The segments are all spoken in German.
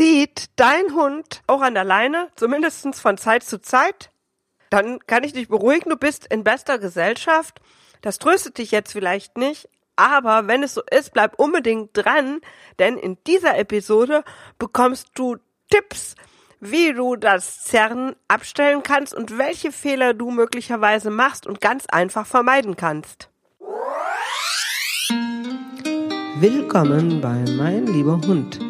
Zieht dein Hund auch an der Leine, zumindest von Zeit zu Zeit? Dann kann ich dich beruhigen, du bist in bester Gesellschaft. Das tröstet dich jetzt vielleicht nicht, aber wenn es so ist, bleib unbedingt dran, denn in dieser Episode bekommst du Tipps, wie du das Zerren abstellen kannst und welche Fehler du möglicherweise machst und ganz einfach vermeiden kannst. Willkommen bei Mein lieber Hund.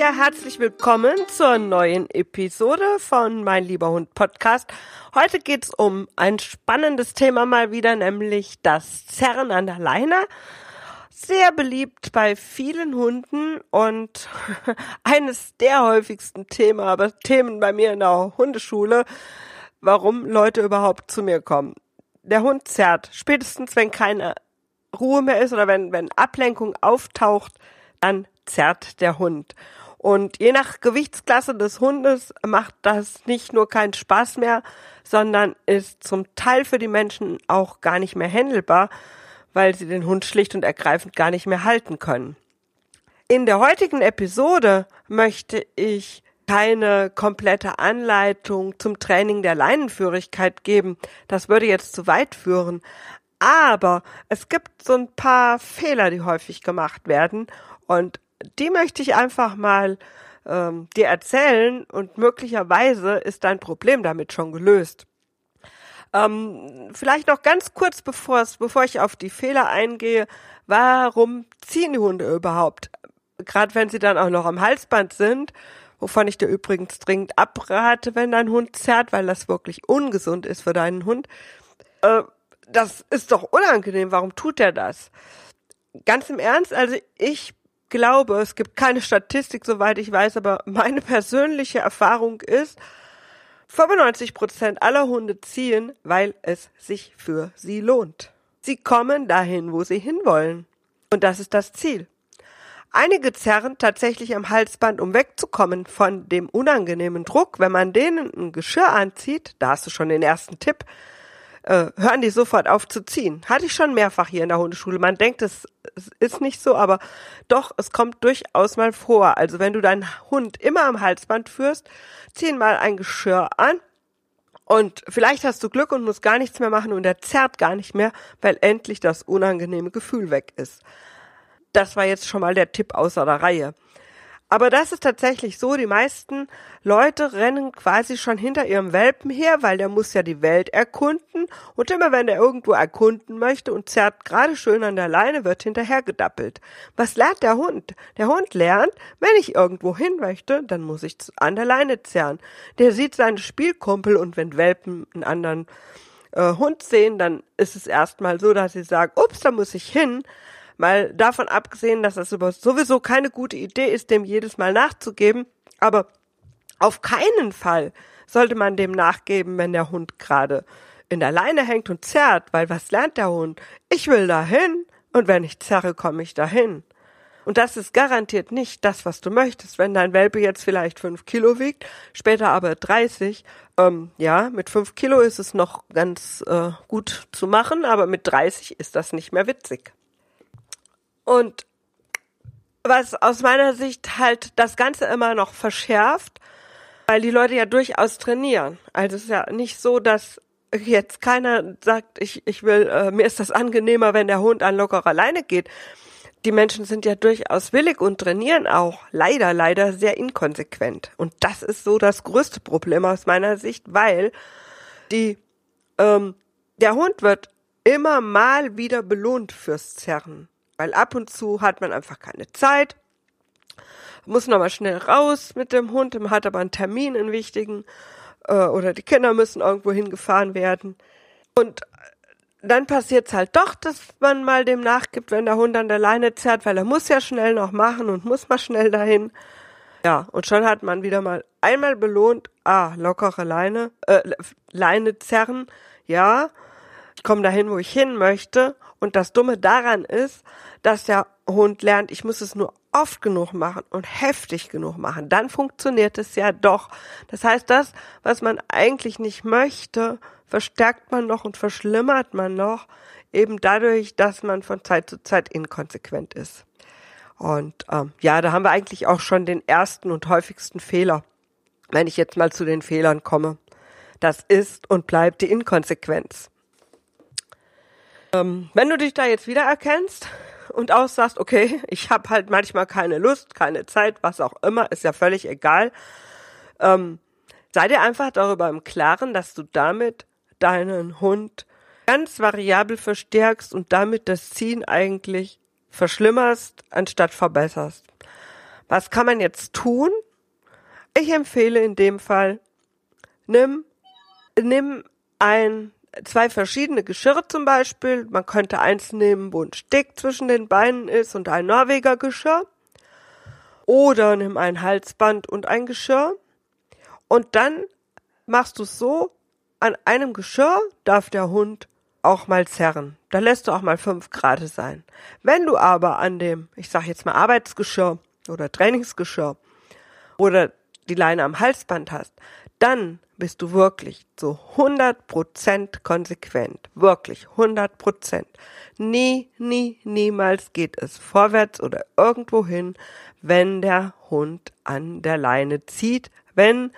Ja, herzlich willkommen zur neuen Episode von Mein lieber Hund Podcast. Heute geht's um ein spannendes Thema mal wieder, nämlich das Zerren an der Leine. Sehr beliebt bei vielen Hunden und eines der häufigsten Themen, aber Themen bei mir in der Hundeschule, warum Leute überhaupt zu mir kommen. Der Hund zerrt, spätestens wenn keine Ruhe mehr ist oder wenn, wenn Ablenkung auftaucht, dann zerrt der Hund. Und je nach Gewichtsklasse des Hundes macht das nicht nur keinen Spaß mehr, sondern ist zum Teil für die Menschen auch gar nicht mehr händelbar, weil sie den Hund schlicht und ergreifend gar nicht mehr halten können. In der heutigen Episode möchte ich keine komplette Anleitung zum Training der Leinenführigkeit geben. Das würde jetzt zu weit führen. Aber es gibt so ein paar Fehler, die häufig gemacht werden. Und die möchte ich einfach mal ähm, dir erzählen und möglicherweise ist dein Problem damit schon gelöst. Ähm, vielleicht noch ganz kurz, bevor, bevor ich auf die Fehler eingehe, warum ziehen die Hunde überhaupt? Gerade wenn sie dann auch noch am Halsband sind, wovon ich dir übrigens dringend abrate, wenn dein Hund zerrt, weil das wirklich ungesund ist für deinen Hund. Äh, das ist doch unangenehm. Warum tut er das? Ganz im Ernst, also ich glaube, es gibt keine Statistik, soweit ich weiß, aber meine persönliche Erfahrung ist, 95 Prozent aller Hunde ziehen, weil es sich für sie lohnt. Sie kommen dahin, wo sie hinwollen. Und das ist das Ziel. Einige zerren tatsächlich am Halsband, um wegzukommen von dem unangenehmen Druck. Wenn man denen ein Geschirr anzieht, da hast du schon den ersten Tipp, äh, hören die sofort auf zu ziehen. Hatte ich schon mehrfach hier in der Hundeschule. Man denkt, es, ist nicht so, aber doch, es kommt durchaus mal vor. Also wenn du deinen Hund immer am Halsband führst, zieh mal ein Geschirr an und vielleicht hast du Glück und musst gar nichts mehr machen und er zerrt gar nicht mehr, weil endlich das unangenehme Gefühl weg ist. Das war jetzt schon mal der Tipp außer der Reihe. Aber das ist tatsächlich so, die meisten Leute rennen quasi schon hinter ihrem Welpen her, weil der muss ja die Welt erkunden und immer wenn er irgendwo erkunden möchte und zerrt gerade schön an der Leine, wird hinterher gedappelt. Was lernt der Hund? Der Hund lernt, wenn ich irgendwo hin möchte, dann muss ich an der Leine zerren. Der sieht seine Spielkumpel und wenn Welpen einen anderen äh, Hund sehen, dann ist es erstmal so, dass sie sagen, ups, da muss ich hin. Mal davon abgesehen, dass es sowieso keine gute Idee ist, dem jedes Mal nachzugeben, aber auf keinen Fall sollte man dem nachgeben, wenn der Hund gerade in der Leine hängt und zerrt, weil was lernt der Hund? Ich will dahin und wenn ich zerre, komme ich dahin. Und das ist garantiert nicht das, was du möchtest. Wenn dein Welpe jetzt vielleicht fünf Kilo wiegt, später aber 30, ähm, ja, mit fünf Kilo ist es noch ganz äh, gut zu machen, aber mit 30 ist das nicht mehr witzig. Und was aus meiner Sicht halt das Ganze immer noch verschärft, weil die Leute ja durchaus trainieren. Also es ist ja nicht so, dass jetzt keiner sagt, ich, ich will, äh, mir ist das angenehmer, wenn der Hund an lockerer Leine geht. Die Menschen sind ja durchaus willig und trainieren auch leider, leider sehr inkonsequent. Und das ist so das größte Problem aus meiner Sicht, weil die, ähm, der Hund wird immer mal wieder belohnt fürs Zerren. Weil ab und zu hat man einfach keine Zeit, muss nochmal schnell raus mit dem Hund, man hat aber einen Termin, einen wichtigen, äh, oder die Kinder müssen irgendwo hingefahren werden. Und dann passiert's halt doch, dass man mal dem nachgibt, wenn der Hund an der Leine zerrt, weil er muss ja schnell noch machen und muss mal schnell dahin. Ja, und schon hat man wieder mal einmal belohnt, ah, lockere Leine, äh, Leine zerren, ja, ich komme dahin, wo ich hin möchte. Und das Dumme daran ist, dass der Hund lernt, ich muss es nur oft genug machen und heftig genug machen. Dann funktioniert es ja doch. Das heißt, das, was man eigentlich nicht möchte, verstärkt man noch und verschlimmert man noch, eben dadurch, dass man von Zeit zu Zeit inkonsequent ist. Und ähm, ja, da haben wir eigentlich auch schon den ersten und häufigsten Fehler, wenn ich jetzt mal zu den Fehlern komme. Das ist und bleibt die Inkonsequenz. Ähm, wenn du dich da jetzt wiedererkennst und auch sagst, okay, ich habe halt manchmal keine Lust, keine Zeit, was auch immer, ist ja völlig egal, ähm, sei dir einfach darüber im Klaren, dass du damit deinen Hund ganz variabel verstärkst und damit das Ziehen eigentlich verschlimmerst, anstatt verbesserst. Was kann man jetzt tun? Ich empfehle in dem Fall, nimm, nimm ein zwei verschiedene Geschirre zum Beispiel. Man könnte eins nehmen, wo ein Stick zwischen den Beinen ist und ein Norweger Geschirr. Oder nimm ein Halsband und ein Geschirr. Und dann machst du es so, an einem Geschirr darf der Hund auch mal zerren. Da lässt du auch mal fünf Grad sein. Wenn du aber an dem, ich sag jetzt mal Arbeitsgeschirr oder Trainingsgeschirr oder die Leine am Halsband hast, dann bist du wirklich zu 100% konsequent. Wirklich 100%. Nie, nie, niemals geht es vorwärts oder irgendwo hin, wenn der Hund an der Leine zieht, wenn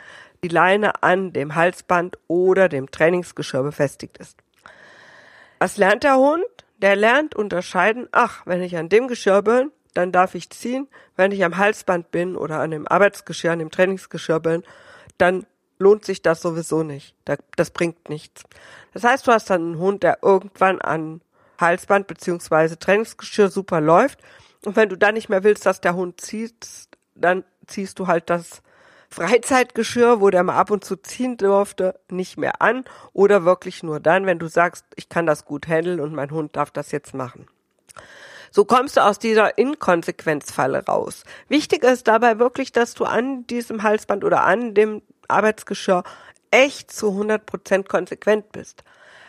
die Leine an dem Halsband oder dem Trainingsgeschirr befestigt ist. Was lernt der Hund? Der lernt unterscheiden, ach, wenn ich an dem Geschirr bin, dann darf ich ziehen. Wenn ich am Halsband bin oder an dem Arbeitsgeschirr, an dem Trainingsgeschirr bin, dann lohnt sich das sowieso nicht. Das bringt nichts. Das heißt, du hast dann einen Hund, der irgendwann an Halsband beziehungsweise Trainingsgeschirr super läuft. Und wenn du dann nicht mehr willst, dass der Hund zieht, dann ziehst du halt das Freizeitgeschirr, wo der mal ab und zu ziehen durfte, nicht mehr an. Oder wirklich nur dann, wenn du sagst, ich kann das gut handeln und mein Hund darf das jetzt machen. So kommst du aus dieser Inkonsequenzfalle raus. Wichtig ist dabei wirklich, dass du an diesem Halsband oder an dem Arbeitsgeschirr echt zu 100% konsequent bist.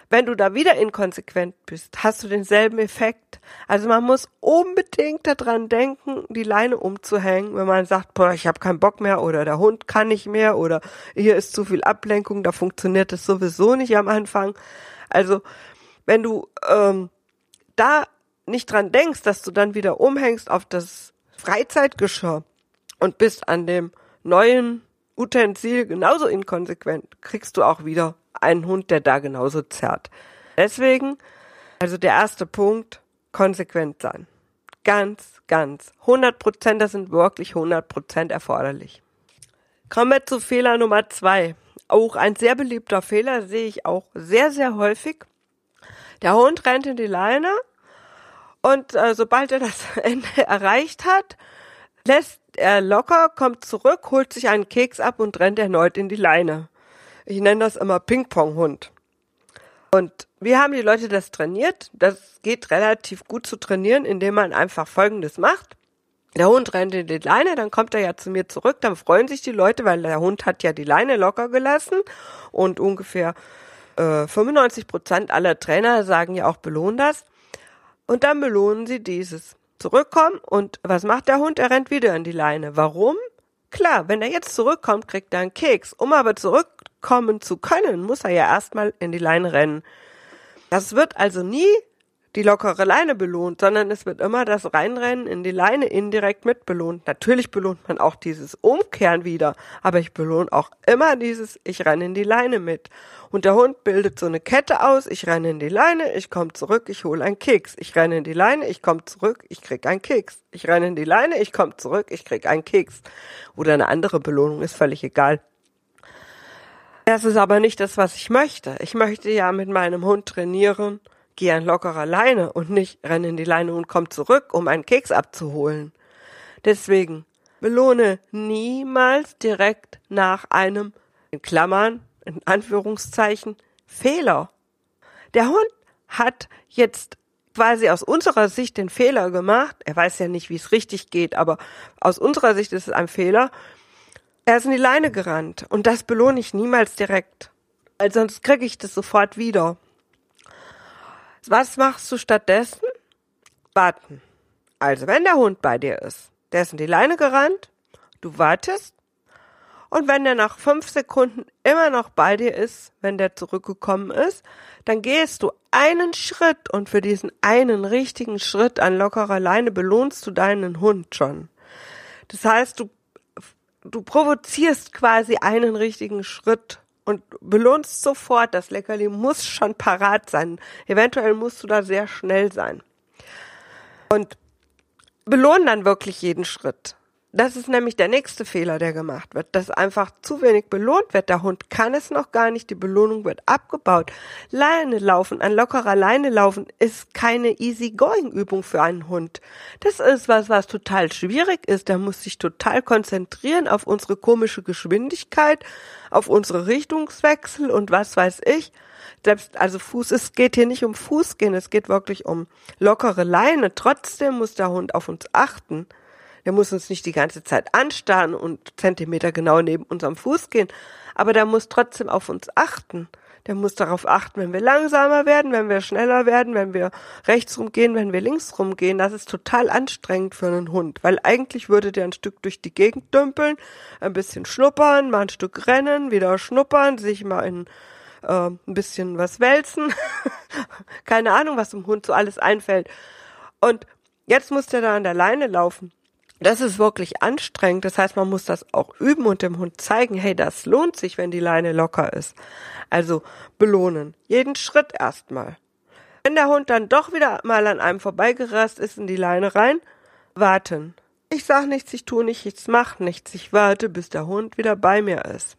Wenn du da wieder inkonsequent bist, hast du denselben Effekt. Also man muss unbedingt daran denken, die Leine umzuhängen, wenn man sagt, boah, ich habe keinen Bock mehr oder der Hund kann nicht mehr oder hier ist zu viel Ablenkung, da funktioniert es sowieso nicht am Anfang. Also wenn du ähm, da nicht dran denkst, dass du dann wieder umhängst auf das Freizeitgeschirr und bist an dem neuen Utensil genauso inkonsequent, kriegst du auch wieder einen Hund, der da genauso zerrt. Deswegen, also der erste Punkt, konsequent sein. Ganz, ganz. 100 Prozent, das sind wirklich 100 Prozent erforderlich. Kommen wir zu Fehler Nummer zwei. Auch ein sehr beliebter Fehler sehe ich auch sehr, sehr häufig. Der Hund rennt in die Leine und äh, sobald er das Ende erreicht hat, lässt er locker, kommt zurück, holt sich einen Keks ab und rennt erneut in die Leine. Ich nenne das immer Ping-Pong-Hund. Und wie haben die Leute das trainiert? Das geht relativ gut zu trainieren, indem man einfach Folgendes macht. Der Hund rennt in die Leine, dann kommt er ja zu mir zurück, dann freuen sich die Leute, weil der Hund hat ja die Leine locker gelassen und ungefähr äh, 95 Prozent aller Trainer sagen ja auch belohnen das. Und dann belohnen sie dieses. Zurückkommen und was macht der Hund? Er rennt wieder in die Leine. Warum? Klar, wenn er jetzt zurückkommt, kriegt er einen Keks. Um aber zurückkommen zu können, muss er ja erstmal in die Leine rennen. Das wird also nie die lockere Leine belohnt, sondern es wird immer das Reinrennen in die Leine indirekt mit belohnt. Natürlich belohnt man auch dieses Umkehren wieder, aber ich belohne auch immer dieses, ich renne in die Leine mit. Und der Hund bildet so eine Kette aus, ich renne in die Leine, ich komme zurück, ich hole einen Keks. Ich renne in die Leine, ich komme zurück, ich krieg einen Keks. Ich renne in die Leine, ich komme zurück, ich krieg einen Keks. Oder eine andere Belohnung, ist völlig egal. Das ist aber nicht das, was ich möchte. Ich möchte ja mit meinem Hund trainieren, geh an lockerer Leine und nicht renn in die Leine und komm zurück, um einen Keks abzuholen. Deswegen belohne niemals direkt nach einem, in Klammern, in Anführungszeichen, Fehler. Der Hund hat jetzt quasi aus unserer Sicht den Fehler gemacht. Er weiß ja nicht, wie es richtig geht, aber aus unserer Sicht ist es ein Fehler. Er ist in die Leine gerannt und das belohne ich niemals direkt. Weil sonst kriege ich das sofort wieder. Was machst du stattdessen? Warten. Also, wenn der Hund bei dir ist, der ist in die Leine gerannt, du wartest, und wenn der nach fünf Sekunden immer noch bei dir ist, wenn der zurückgekommen ist, dann gehst du einen Schritt und für diesen einen richtigen Schritt an lockerer Leine belohnst du deinen Hund schon. Das heißt, du, du provozierst quasi einen richtigen Schritt und belohnst sofort. Das Leckerli muss schon parat sein. Eventuell musst du da sehr schnell sein. Und belohnen dann wirklich jeden Schritt. Das ist nämlich der nächste Fehler, der gemacht wird, dass einfach zu wenig belohnt wird. Der Hund kann es noch gar nicht, die Belohnung wird abgebaut. Leine laufen, ein lockerer Leine laufen ist keine easy-going-Übung für einen Hund. Das ist was, was total schwierig ist. Der muss sich total konzentrieren auf unsere komische Geschwindigkeit, auf unsere Richtungswechsel und was weiß ich. Selbst, also Fuß, es geht hier nicht um Fußgehen, es geht wirklich um lockere Leine. Trotzdem muss der Hund auf uns achten. Der muss uns nicht die ganze Zeit anstarren und Zentimeter genau neben unserem Fuß gehen, aber der muss trotzdem auf uns achten. Der muss darauf achten, wenn wir langsamer werden, wenn wir schneller werden, wenn wir rechts rumgehen, wenn wir links rumgehen. Das ist total anstrengend für einen Hund, weil eigentlich würde der ein Stück durch die Gegend dümpeln, ein bisschen schnuppern, mal ein Stück rennen, wieder schnuppern, sich mal in äh, ein bisschen was wälzen. Keine Ahnung, was dem Hund so alles einfällt. Und jetzt muss der da an der Leine laufen. Das ist wirklich anstrengend. Das heißt, man muss das auch üben und dem Hund zeigen, hey, das lohnt sich, wenn die Leine locker ist. Also belohnen. Jeden Schritt erstmal. Wenn der Hund dann doch wieder mal an einem vorbeigerast ist in die Leine rein, warten. Ich sag nichts, ich tue nichts, ich mach nichts. Ich warte, bis der Hund wieder bei mir ist.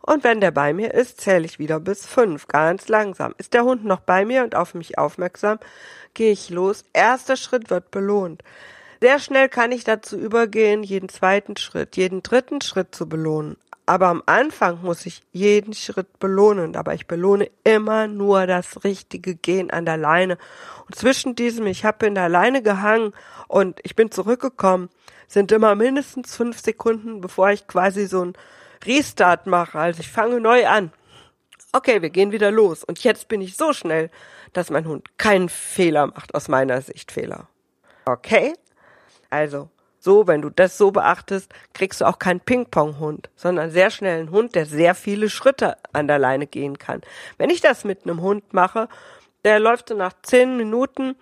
Und wenn der bei mir ist, zähle ich wieder bis fünf, ganz langsam. Ist der Hund noch bei mir und auf mich aufmerksam, gehe ich los. Erster Schritt wird belohnt. Sehr schnell kann ich dazu übergehen, jeden zweiten Schritt, jeden dritten Schritt zu belohnen. Aber am Anfang muss ich jeden Schritt belohnen. Aber ich belohne immer nur das richtige Gehen an der Leine. Und zwischen diesem, ich habe in der Leine gehangen und ich bin zurückgekommen, sind immer mindestens fünf Sekunden, bevor ich quasi so ein Restart mache. Also ich fange neu an. Okay, wir gehen wieder los. Und jetzt bin ich so schnell, dass mein Hund keinen Fehler macht, aus meiner Sicht Fehler. Okay? Also, so, wenn du das so beachtest, kriegst du auch keinen Ping-Pong-Hund, sondern sehr schnell einen Hund, der sehr viele Schritte an der Leine gehen kann. Wenn ich das mit einem Hund mache, der läuft so nach zehn Minuten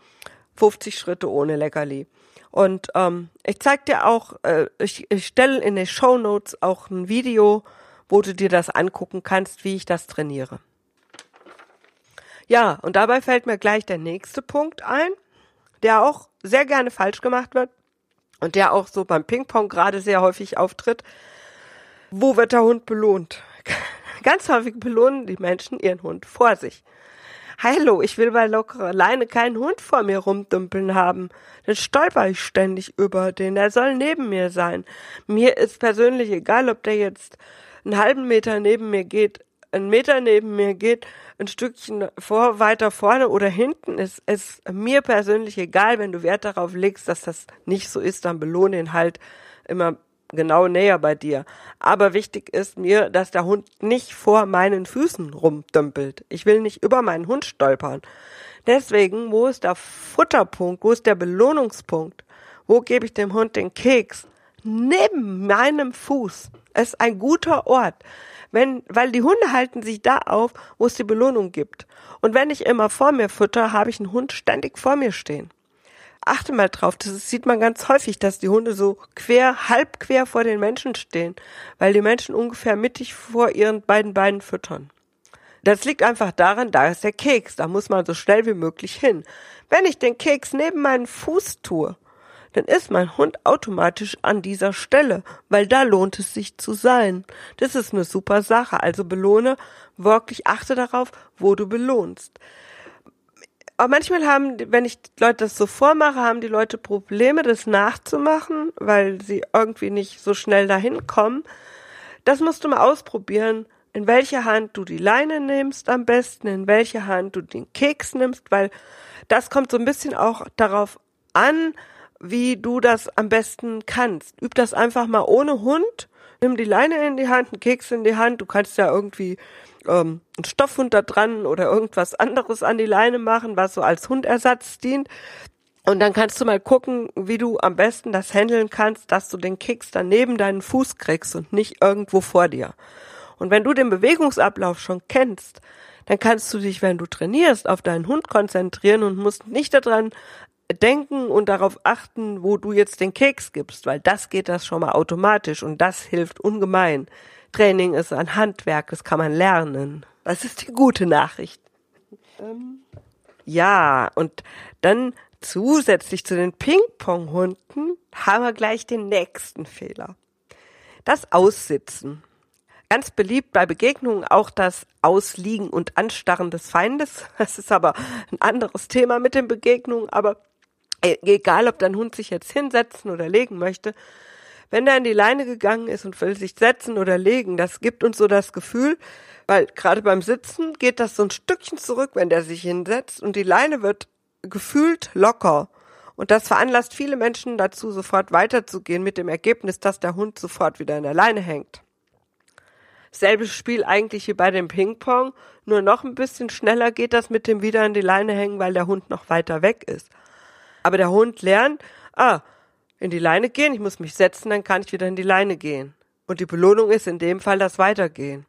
50 Schritte ohne Leckerli. Und ähm, ich zeig dir auch, äh, ich, ich stelle in den Show Notes auch ein Video, wo du dir das angucken kannst, wie ich das trainiere. Ja, und dabei fällt mir gleich der nächste Punkt ein, der auch sehr gerne falsch gemacht wird und der auch so beim Ping-Pong gerade sehr häufig auftritt. Wo wird der Hund belohnt? Ganz häufig belohnen die Menschen ihren Hund vor sich. Hallo, ich will bei lockerer Leine keinen Hund vor mir rumdümpeln haben. Dann stolper ich ständig über den. Er soll neben mir sein. Mir ist persönlich egal, ob der jetzt einen halben Meter neben mir geht, einen Meter neben mir geht, ein Stückchen vor, weiter vorne oder hinten ist es mir persönlich egal, wenn du Wert darauf legst, dass das nicht so ist, dann belohne ihn halt immer genau näher bei dir. Aber wichtig ist mir, dass der Hund nicht vor meinen Füßen rumdümpelt. Ich will nicht über meinen Hund stolpern. Deswegen, wo ist der Futterpunkt? Wo ist der Belohnungspunkt? Wo gebe ich dem Hund den Keks? Neben meinem Fuß. Ist ein guter Ort. Wenn, weil die Hunde halten sich da auf, wo es die Belohnung gibt. Und wenn ich immer vor mir fütter, habe ich einen Hund ständig vor mir stehen. Achte mal drauf, das sieht man ganz häufig, dass die Hunde so quer, halb quer vor den Menschen stehen, weil die Menschen ungefähr mittig vor ihren beiden Beinen füttern. Das liegt einfach daran, da ist der Keks, da muss man so schnell wie möglich hin. Wenn ich den Keks neben meinen Fuß tue, dann ist mein Hund automatisch an dieser Stelle, weil da lohnt es sich zu sein. Das ist eine super Sache. Also belohne wirklich, achte darauf, wo du belohnst. Aber manchmal haben, wenn ich Leute das so vormache, haben die Leute Probleme, das nachzumachen, weil sie irgendwie nicht so schnell dahin kommen. Das musst du mal ausprobieren. in welche Hand du die Leine nimmst am besten, in welche Hand du den Keks nimmst, weil das kommt so ein bisschen auch darauf an, wie du das am besten kannst. Üb das einfach mal ohne Hund. Nimm die Leine in die Hand, einen Keks in die Hand. Du kannst ja irgendwie ähm, einen Stoffhund da dran oder irgendwas anderes an die Leine machen, was so als Hundersatz dient. Und dann kannst du mal gucken, wie du am besten das handeln kannst, dass du den Keks dann neben deinen Fuß kriegst und nicht irgendwo vor dir. Und wenn du den Bewegungsablauf schon kennst, dann kannst du dich, wenn du trainierst, auf deinen Hund konzentrieren und musst nicht daran denken und darauf achten, wo du jetzt den Keks gibst, weil das geht das schon mal automatisch und das hilft ungemein. Training ist ein Handwerk, das kann man lernen. Das ist die gute Nachricht. Ähm, ja, und dann zusätzlich zu den Ping-Pong-Hunden haben wir gleich den nächsten Fehler. Das Aussitzen. Ganz beliebt bei Begegnungen auch das Ausliegen und Anstarren des Feindes. Das ist aber ein anderes Thema mit den Begegnungen, aber egal, ob dein Hund sich jetzt hinsetzen oder legen möchte, wenn der in die Leine gegangen ist und will sich setzen oder legen, das gibt uns so das Gefühl, weil gerade beim Sitzen geht das so ein Stückchen zurück, wenn der sich hinsetzt und die Leine wird gefühlt locker. Und das veranlasst viele Menschen dazu, sofort weiterzugehen mit dem Ergebnis, dass der Hund sofort wieder in der Leine hängt. Selbes Spiel eigentlich wie bei dem Ping-Pong, nur noch ein bisschen schneller geht das mit dem wieder in die Leine hängen, weil der Hund noch weiter weg ist. Aber der Hund lernt, ah, in die Leine gehen, ich muss mich setzen, dann kann ich wieder in die Leine gehen. Und die Belohnung ist in dem Fall das Weitergehen.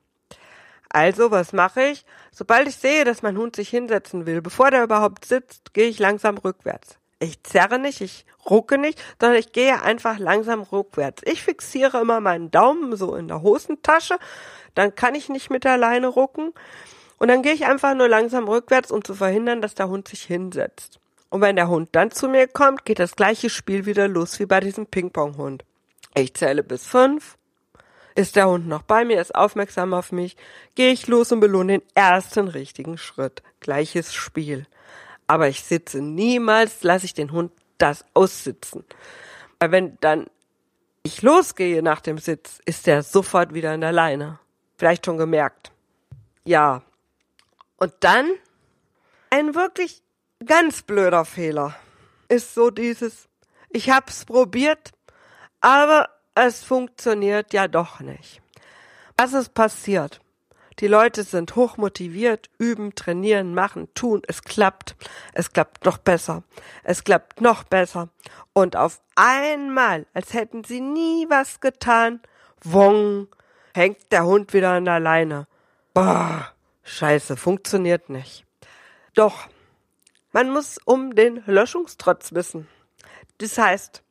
Also, was mache ich? Sobald ich sehe, dass mein Hund sich hinsetzen will, bevor der überhaupt sitzt, gehe ich langsam rückwärts. Ich zerre nicht, ich rucke nicht, sondern ich gehe einfach langsam rückwärts. Ich fixiere immer meinen Daumen so in der Hosentasche, dann kann ich nicht mit der Leine rucken. Und dann gehe ich einfach nur langsam rückwärts, um zu verhindern, dass der Hund sich hinsetzt. Und wenn der Hund dann zu mir kommt, geht das gleiche Spiel wieder los wie bei diesem Ping-Pong-Hund. Ich zähle bis fünf. Ist der Hund noch bei mir, ist aufmerksam auf mich, gehe ich los und belohne den ersten richtigen Schritt. Gleiches Spiel aber ich sitze niemals, lasse ich den Hund das aussitzen. Weil wenn dann ich losgehe nach dem Sitz, ist er sofort wieder in der Leine. Vielleicht schon gemerkt. Ja. Und dann ein wirklich ganz blöder Fehler ist so dieses, ich hab's probiert, aber es funktioniert ja doch nicht. Was ist passiert? Die Leute sind hochmotiviert, üben, trainieren, machen, tun. Es klappt. Es klappt noch besser. Es klappt noch besser. Und auf einmal, als hätten sie nie was getan, wong, hängt der Hund wieder an der Leine. Boah, scheiße, funktioniert nicht. Doch, man muss um den Löschungstrotz wissen. Das heißt,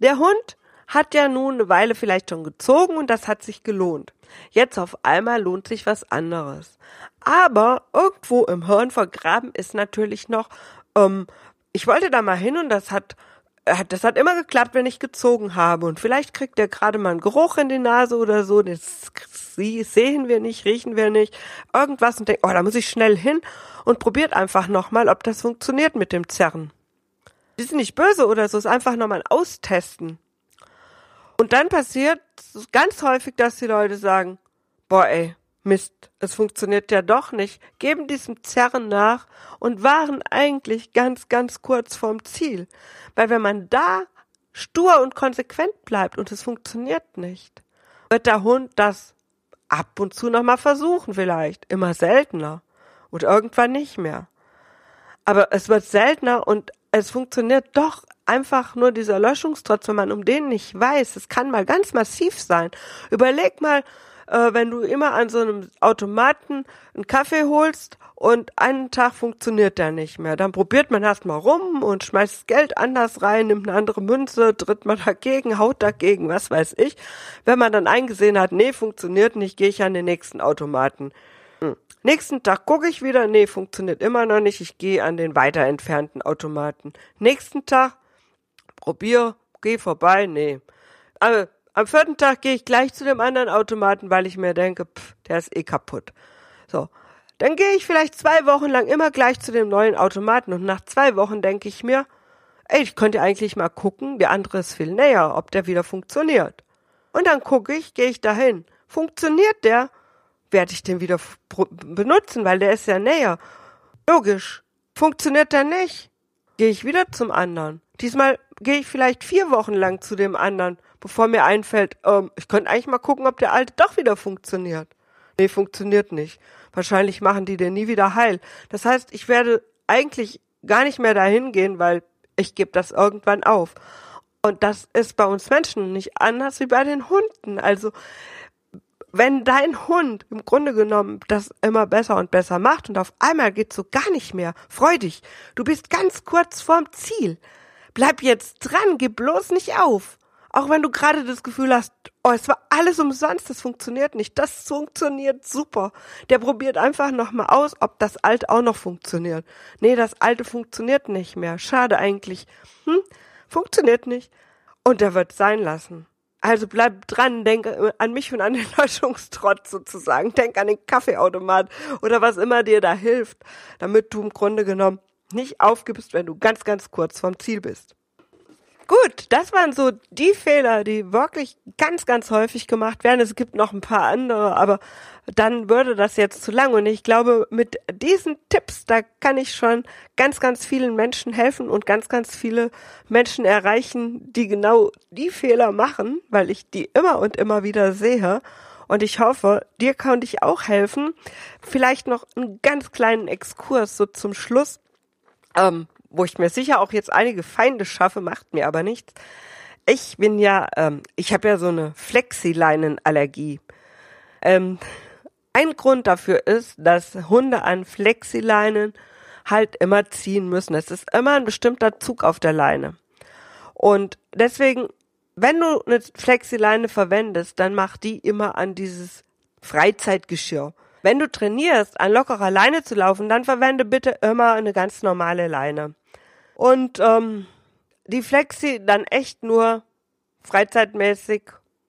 der Hund hat ja nun eine Weile vielleicht schon gezogen und das hat sich gelohnt. Jetzt auf einmal lohnt sich was anderes. Aber irgendwo im Hirn vergraben ist natürlich noch, ähm, ich wollte da mal hin und das hat das hat immer geklappt, wenn ich gezogen habe. Und vielleicht kriegt er gerade mal einen Geruch in die Nase oder so. Das sehen wir nicht, riechen wir nicht. Irgendwas und denkt, oh, da muss ich schnell hin und probiert einfach nochmal, ob das funktioniert mit dem Zerren. Die sind nicht böse oder so, ist einfach nochmal austesten. Und dann passiert ganz häufig, dass die Leute sagen, boah ey, Mist, es funktioniert ja doch nicht, geben diesem Zerren nach und waren eigentlich ganz, ganz kurz vorm Ziel. Weil wenn man da stur und konsequent bleibt und es funktioniert nicht, wird der Hund das ab und zu nochmal versuchen vielleicht, immer seltener und irgendwann nicht mehr. Aber es wird seltener und es funktioniert doch einfach nur dieser Löschungstrotz, wenn man um den nicht weiß, es kann mal ganz massiv sein. Überleg mal, äh, wenn du immer an so einem Automaten einen Kaffee holst und einen Tag funktioniert der nicht mehr. Dann probiert man erstmal rum und schmeißt Geld anders rein, nimmt eine andere Münze, tritt mal dagegen, haut dagegen, was weiß ich. Wenn man dann eingesehen hat, nee, funktioniert nicht, gehe ich an den nächsten Automaten. Hm. Nächsten Tag gucke ich wieder, nee, funktioniert immer noch nicht, ich gehe an den weiter entfernten Automaten. Nächsten Tag, probier, geh vorbei, nee. Aber am vierten Tag gehe ich gleich zu dem anderen Automaten, weil ich mir denke, pff, der ist eh kaputt. So. Dann gehe ich vielleicht zwei Wochen lang immer gleich zu dem neuen Automaten und nach zwei Wochen denke ich mir, ey, ich könnte eigentlich mal gucken, der andere ist viel näher, ob der wieder funktioniert. Und dann gucke ich, gehe ich dahin. Funktioniert der? werde ich den wieder benutzen, weil der ist ja näher. Logisch. Funktioniert der nicht, gehe ich wieder zum anderen. Diesmal gehe ich vielleicht vier Wochen lang zu dem anderen, bevor mir einfällt, ähm, ich könnte eigentlich mal gucken, ob der alte doch wieder funktioniert. Nee, funktioniert nicht. Wahrscheinlich machen die den nie wieder heil. Das heißt, ich werde eigentlich gar nicht mehr dahin gehen, weil ich gebe das irgendwann auf. Und das ist bei uns Menschen nicht anders wie bei den Hunden. Also wenn dein Hund im Grunde genommen das immer besser und besser macht und auf einmal geht's so gar nicht mehr, freu dich. Du bist ganz kurz vorm Ziel. Bleib jetzt dran, gib bloß nicht auf. Auch wenn du gerade das Gefühl hast, oh, es war alles umsonst, das funktioniert nicht. Das funktioniert super. Der probiert einfach nochmal aus, ob das alte auch noch funktioniert. Nee, das alte funktioniert nicht mehr. Schade eigentlich. Hm? Funktioniert nicht. Und der wird sein lassen. Also bleib dran, denk an mich und an den Löschungstrotz sozusagen. Denk an den Kaffeeautomat oder was immer dir da hilft, damit du im Grunde genommen nicht aufgibst, wenn du ganz, ganz kurz vom Ziel bist. Gut, das waren so die Fehler, die wirklich ganz, ganz häufig gemacht werden. Es gibt noch ein paar andere, aber dann würde das jetzt zu lang. Und ich glaube, mit diesen Tipps, da kann ich schon ganz, ganz vielen Menschen helfen und ganz, ganz viele Menschen erreichen, die genau die Fehler machen, weil ich die immer und immer wieder sehe. Und ich hoffe, dir kann ich auch helfen. Vielleicht noch einen ganz kleinen Exkurs so zum Schluss. Ähm, wo ich mir sicher auch jetzt einige Feinde schaffe, macht mir aber nichts. Ich bin ja, ähm, ich habe ja so eine Flexileinenallergie. Ähm, ein Grund dafür ist, dass Hunde an Flexileinen halt immer ziehen müssen. Es ist immer ein bestimmter Zug auf der Leine. Und deswegen, wenn du eine Flexileine verwendest, dann mach die immer an dieses Freizeitgeschirr. Wenn du trainierst, an lockerer Leine zu laufen, dann verwende bitte immer eine ganz normale Leine. Und ähm, die Flexi dann echt nur freizeitmäßig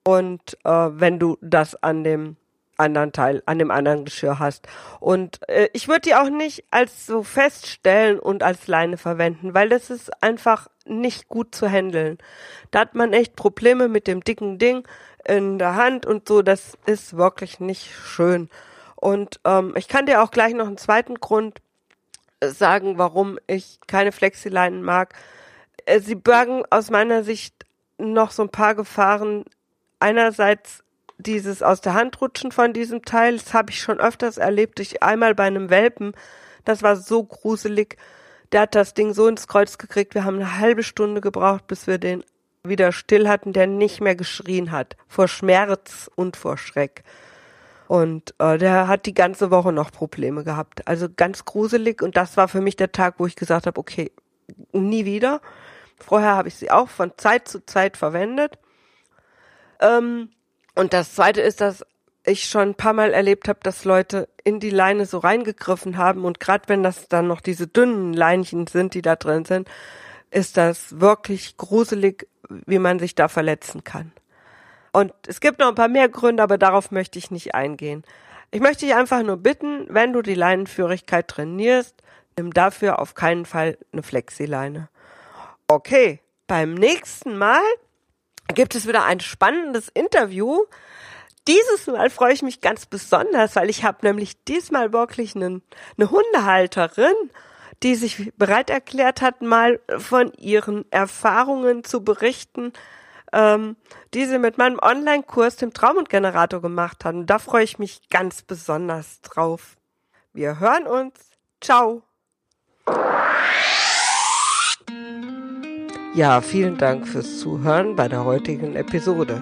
und äh, wenn du das an dem anderen Teil, an dem anderen Geschirr hast. Und äh, ich würde die auch nicht als so feststellen und als Leine verwenden, weil das ist einfach nicht gut zu handeln. Da hat man echt Probleme mit dem dicken Ding in der Hand und so. Das ist wirklich nicht schön. Und ähm, ich kann dir auch gleich noch einen zweiten Grund sagen, warum ich keine Flexileinen mag. Äh, sie bergen aus meiner Sicht noch so ein paar Gefahren. Einerseits dieses aus der Hand rutschen von diesem Teil, das habe ich schon öfters erlebt. Ich einmal bei einem Welpen, das war so gruselig. Der hat das Ding so ins Kreuz gekriegt. Wir haben eine halbe Stunde gebraucht, bis wir den wieder still hatten, der nicht mehr geschrien hat. Vor Schmerz und vor Schreck. Und äh, der hat die ganze Woche noch Probleme gehabt. Also ganz gruselig. Und das war für mich der Tag, wo ich gesagt habe, okay, nie wieder. Vorher habe ich sie auch von Zeit zu Zeit verwendet. Ähm, und das Zweite ist, dass ich schon ein paar Mal erlebt habe, dass Leute in die Leine so reingegriffen haben. Und gerade wenn das dann noch diese dünnen Leinchen sind, die da drin sind, ist das wirklich gruselig, wie man sich da verletzen kann. Und es gibt noch ein paar mehr Gründe, aber darauf möchte ich nicht eingehen. Ich möchte dich einfach nur bitten, wenn du die Leinenführigkeit trainierst, nimm dafür auf keinen Fall eine Flexileine. Okay, beim nächsten Mal gibt es wieder ein spannendes Interview. Dieses Mal freue ich mich ganz besonders, weil ich habe nämlich diesmal wirklich einen, eine Hundehalterin, die sich bereit erklärt hat, mal von ihren Erfahrungen zu berichten, ähm, die sie mit meinem Online-Kurs, dem Traumundgenerator, gemacht haben. Da freue ich mich ganz besonders drauf. Wir hören uns. Ciao. Ja, vielen Dank fürs Zuhören bei der heutigen Episode.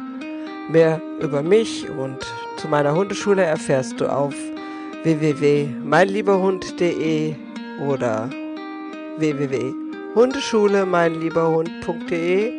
Mehr über mich und zu meiner Hundeschule erfährst du auf www.meinlieberhund.de oder www.hundeschule-meinlieberhund.de